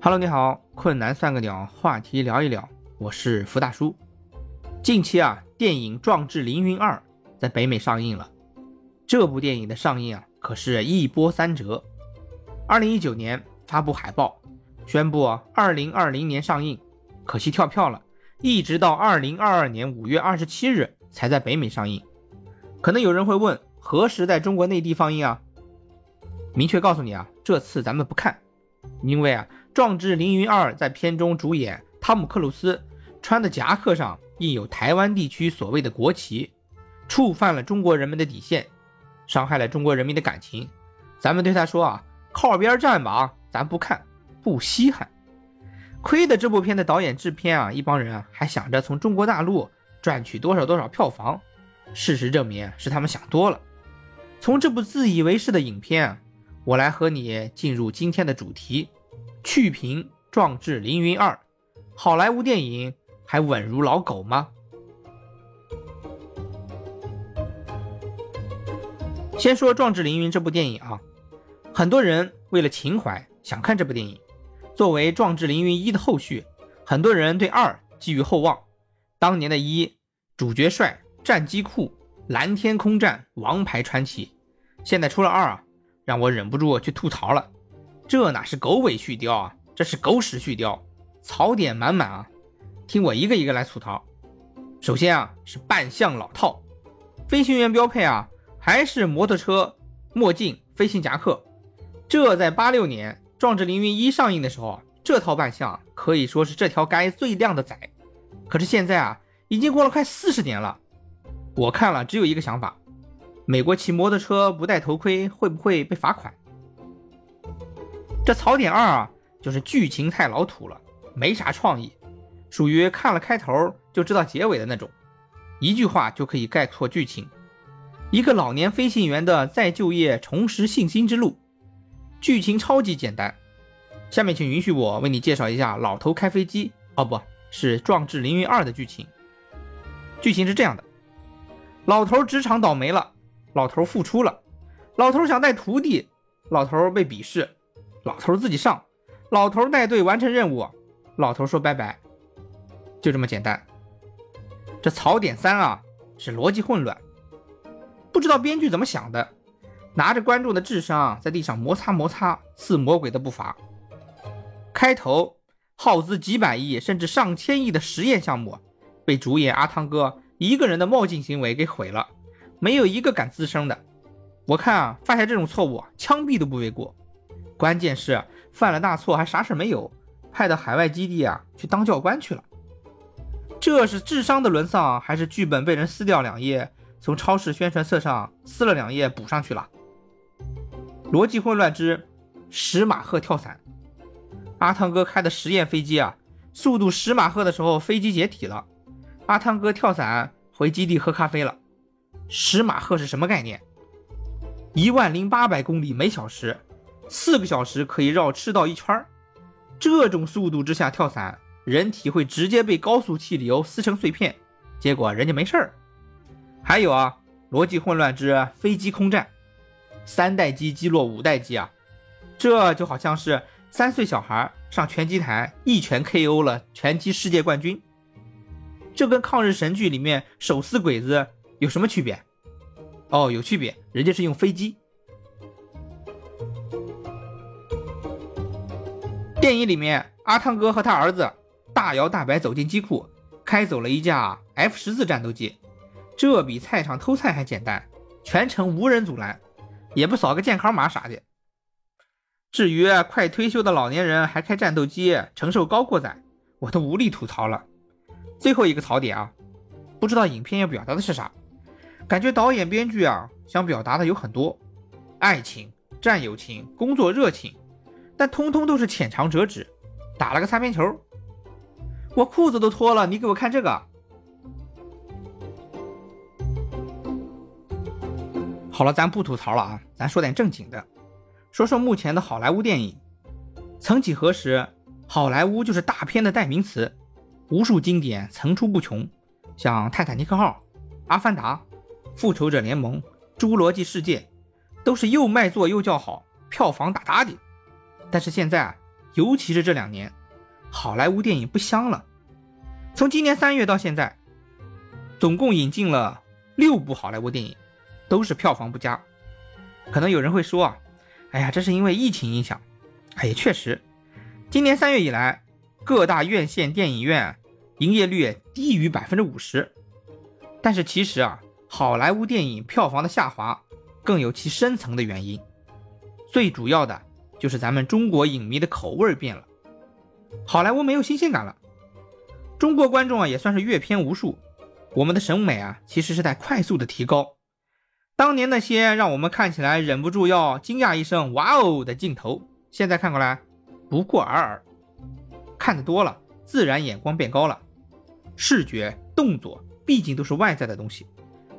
Hello，你好，困难算个鸟，话题聊一聊，我是福大叔。近期啊，电影《壮志凌云二》在北美上映了。这部电影的上映啊，可是一波三折。二零一九年发布海报，宣布二零二零年上映，可惜跳票了，一直到二零二二年五月二十七日才在北美上映。可能有人会问，何时在中国内地放映啊？明确告诉你啊，这次咱们不看，因为啊，《壮志凌云二》在片中主演汤姆克鲁斯穿的夹克上印有台湾地区所谓的国旗，触犯了中国人民的底线，伤害了中国人民的感情。咱们对他说啊，靠边站吧，咱不看，不稀罕。亏的这部片的导演制片啊，一帮人啊，还想着从中国大陆赚取多少多少票房。事实证明是他们想多了。从这部自以为是的影片啊，我来和你进入今天的主题：去评《壮志凌云二》，好莱坞电影还稳如老狗吗？先说《壮志凌云》这部电影啊，很多人为了情怀想看这部电影。作为《壮志凌云一》的后续，很多人对二寄予厚望。当年的一主角帅。战机酷、蓝天空战、王牌传奇，现在出了二啊，让我忍不住去吐槽了。这哪是狗尾续貂啊，这是狗屎续貂，槽点满满啊！听我一个一个来吐槽。首先啊，是扮相老套，飞行员标配啊，还是摩托车、墨镜、飞行夹克。这在八六年《壮志凌云一》上映的时候啊，这套扮相可以说是这条街最靓的仔。可是现在啊，已经过了快四十年了。我看了，只有一个想法：美国骑摩托车不戴头盔会不会被罚款？这槽点二啊，就是剧情太老土了，没啥创意，属于看了开头就知道结尾的那种，一句话就可以概括剧情：一个老年飞行员的再就业、重拾信心之路。剧情超级简单。下面请允许我为你介绍一下老头开飞机哦，不是《壮志凌云二》的剧情。剧情是这样的。老头职场倒霉了，老头复出了，老头想带徒弟，老头被鄙视，老头自己上，老头带队完成任务，老头说拜拜，就这么简单。这槽点三啊，是逻辑混乱，不知道编剧怎么想的，拿着观众的智商在地上摩擦摩擦，似魔鬼的步伐。开头耗资几百亿甚至上千亿的实验项目，被主演阿汤哥。一个人的冒进行为给毁了，没有一个敢吱声的。我看啊，犯下这种错误，枪毙都不为过。关键是犯了大错还啥事没有，派到海外基地啊去当教官去了。这是智商的沦丧，还是剧本被人撕掉两页，从超市宣传册上撕了两页补上去了？逻辑混乱之十马赫跳伞。阿汤哥开的实验飞机啊，速度十马赫的时候，飞机解体了。阿汤哥跳伞回基地喝咖啡了。十马赫是什么概念？一万零八百公里每小时，四个小时可以绕赤道一圈这种速度之下跳伞，人体会直接被高速气流撕成碎片。结果人家没事儿。还有啊，逻辑混乱之飞机空战，三代机击落五代机啊，这就好像是三岁小孩上拳击台一拳 KO 了拳击世界冠军。这跟抗日神剧里面手撕鬼子有什么区别？哦，有区别，人家是用飞机。电影里面，阿汤哥和他儿子大摇大摆走进机库，开走了一架 F 十四战斗机，这比菜场偷菜还简单，全程无人阻拦，也不扫个健康码啥的。至于快退休的老年人还开战斗机承受高过载，我都无力吐槽了。最后一个槽点啊，不知道影片要表达的是啥，感觉导演编剧啊想表达的有很多，爱情、战友情、工作热情，但通通都是浅尝辄止，打了个擦边球。我裤子都脱了，你给我看这个。好了，咱不吐槽了啊，咱说点正经的，说说目前的好莱坞电影。曾几何时，好莱坞就是大片的代名词。无数经典层出不穷，像《泰坦尼克号》《阿凡达》《复仇者联盟》《侏罗纪世界》，都是又卖座又叫好，票房大打的。但是现在啊尤其是这两年，好莱坞电影不香了。从今年三月到现在，总共引进了六部好莱坞电影，都是票房不佳。可能有人会说啊，哎呀，这是因为疫情影响。哎，也确实，今年三月以来，各大院线电影院营业率低于百分之五十。但是其实啊，好莱坞电影票房的下滑更有其深层的原因，最主要的就是咱们中国影迷的口味变了，好莱坞没有新鲜感了。中国观众啊也算是阅片无数，我们的审美啊其实是在快速的提高。当年那些让我们看起来忍不住要惊讶一声“哇哦”的镜头，现在看过来不过尔尔。看得多了，自然眼光变高了，视觉动作。毕竟都是外在的东西，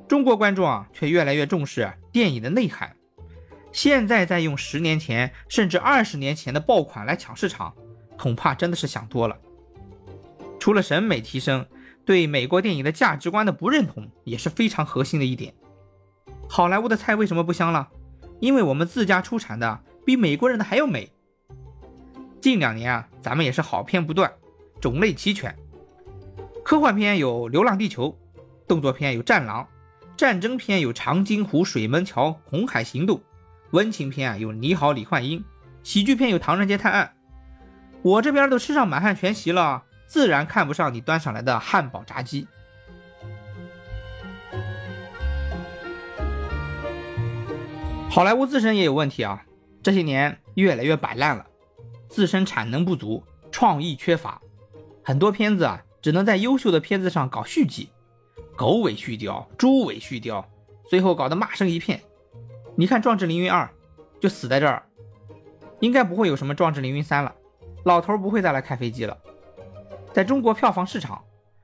中国观众啊却越来越重视电影的内涵。现在再用十年前甚至二十年前的爆款来抢市场，恐怕真的是想多了。除了审美提升，对美国电影的价值观的不认同也是非常核心的一点。好莱坞的菜为什么不香了？因为我们自家出产的比美国人的还要美。近两年啊，咱们也是好片不断，种类齐全。科幻片有《流浪地球》，动作片有《战狼》，战争片有《长津湖》《水门桥》《红海行动》，温情片啊有《你好，李焕英》，喜剧片有《唐人街探案》。我这边都吃上满汉全席了，自然看不上你端上来的汉堡炸鸡。好莱坞自身也有问题啊，这些年越来越摆烂了，自身产能不足，创意缺乏，很多片子啊。只能在优秀的片子上搞续集，狗尾续貂，猪尾续貂，最后搞得骂声一片。你看《壮志凌云二》就死在这儿，应该不会有什么《壮志凌云三》了，老头不会再来开飞机了。在中国票房市场，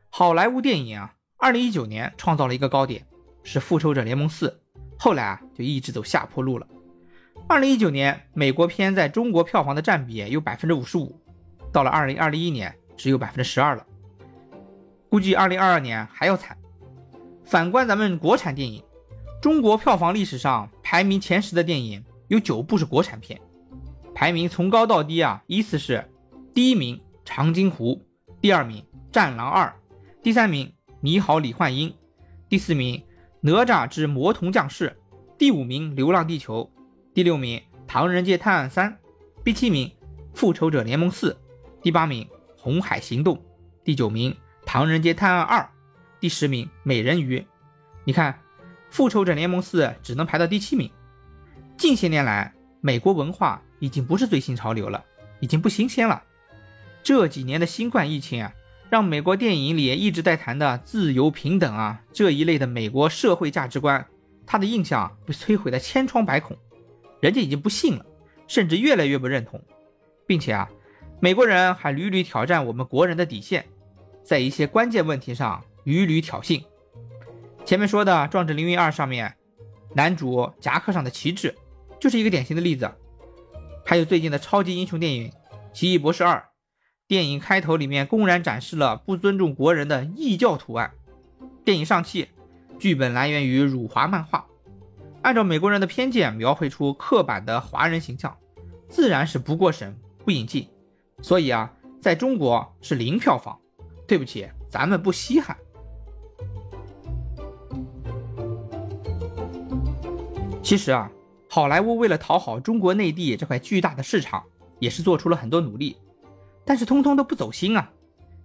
好莱坞电影啊，二零一九年创造了一个高点，是《复仇者联盟四》，后来啊就一直走下坡路了。二零一九年美国片在中国票房的占比有百分之五十五，到了二零二一年只有百分之十二了。估计二零二二年还要惨。反观咱们国产电影，中国票房历史上排名前十的电影有九部是国产片，排名从高到低啊，依次是：第一名《长津湖》，第二名《战狼二》，第三名《你好，李焕英》，第四名《哪吒之魔童降世》，第五名《流浪地球》，第六名《唐人街探案三》，第七名《复仇者联盟四》，第八名《红海行动》，第九名。《唐人街探案二》第十名，《美人鱼》。你看，《复仇者联盟四》只能排到第七名。近些年来，美国文化已经不是最新潮流了，已经不新鲜了。这几年的新冠疫情啊，让美国电影里一直在谈的自由平等啊这一类的美国社会价值观，他的印象被摧毁的千疮百孔。人家已经不信了，甚至越来越不认同，并且啊，美国人还屡屡挑战我们国人的底线。在一些关键问题上屡屡挑衅。前面说的《壮志凌云二》上面，男主夹克上的旗帜就是一个典型的例子。还有最近的超级英雄电影《奇异博士二》，电影开头里面公然展示了不尊重国人的异教图案。电影上汽，剧本来源于辱华漫画，按照美国人的偏见描绘出刻板的华人形象，自然是不过审不引进。所以啊，在中国是零票房。对不起，咱们不稀罕。其实啊，好莱坞为了讨好中国内地这块巨大的市场，也是做出了很多努力，但是通通都不走心啊！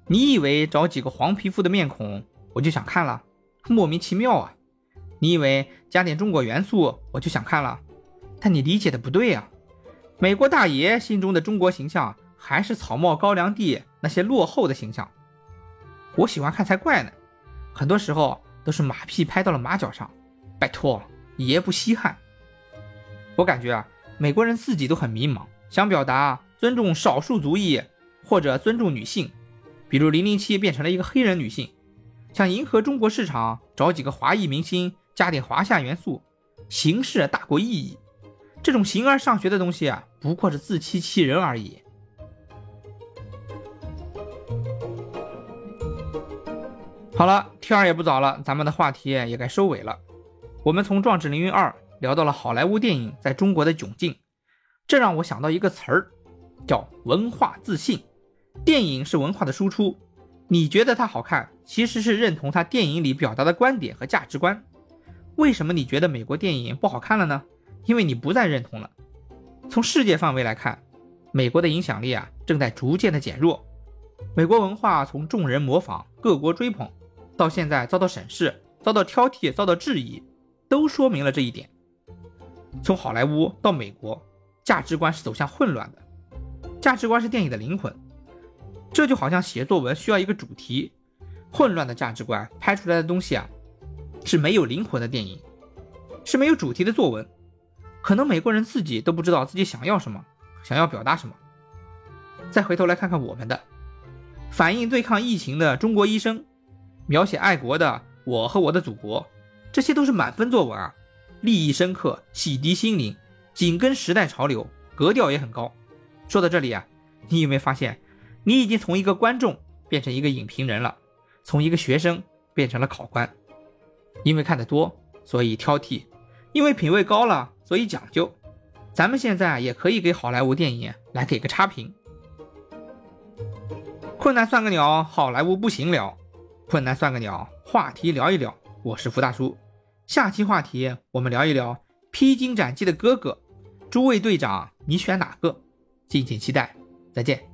你以为找几个黄皮肤的面孔我就想看了？莫名其妙啊！你以为加点中国元素我就想看了？但你理解的不对啊！美国大爷心中的中国形象还是草帽高粱地那些落后的形象。我喜欢看才怪呢，很多时候都是马屁拍到了马脚上。拜托，爷不稀罕。我感觉啊，美国人自己都很迷茫，想表达尊重少数族裔或者尊重女性，比如零零七变成了一个黑人女性，想迎合中国市场，找几个华裔明星加点华夏元素，形式大过意义。这种形而上学的东西啊，不过是自欺欺人而已。好了，天儿也不早了，咱们的话题也该收尾了。我们从《壮志凌云二》聊到了好莱坞电影在中国的窘境，这让我想到一个词儿，叫文化自信。电影是文化的输出，你觉得它好看，其实是认同它电影里表达的观点和价值观。为什么你觉得美国电影不好看了呢？因为你不再认同了。从世界范围来看，美国的影响力啊正在逐渐的减弱。美国文化从众人模仿、各国追捧，到现在遭到审视、遭到挑剔、遭到质疑，都说明了这一点。从好莱坞到美国，价值观是走向混乱的。价值观是电影的灵魂。这就好像写作文需要一个主题，混乱的价值观拍出来的东西啊，是没有灵魂的电影，是没有主题的作文。可能美国人自己都不知道自己想要什么，想要表达什么。再回头来看看我们的，反映对抗疫情的中国医生，描写爱国的我和我的祖国，这些都是满分作文啊，立意深刻，洗涤心灵，紧跟时代潮流，格调也很高。说到这里啊，你有没有发现？你已经从一个观众变成一个影评人了，从一个学生变成了考官。因为看得多，所以挑剔；因为品味高了，所以讲究。咱们现在也可以给好莱坞电影来给个差评。困难算个鸟，好莱坞不行了。困难算个鸟，话题聊一聊。我是福大叔，下期话题我们聊一聊《披荆斩棘的哥哥》，诸位队长，你选哪个？敬请期待，再见。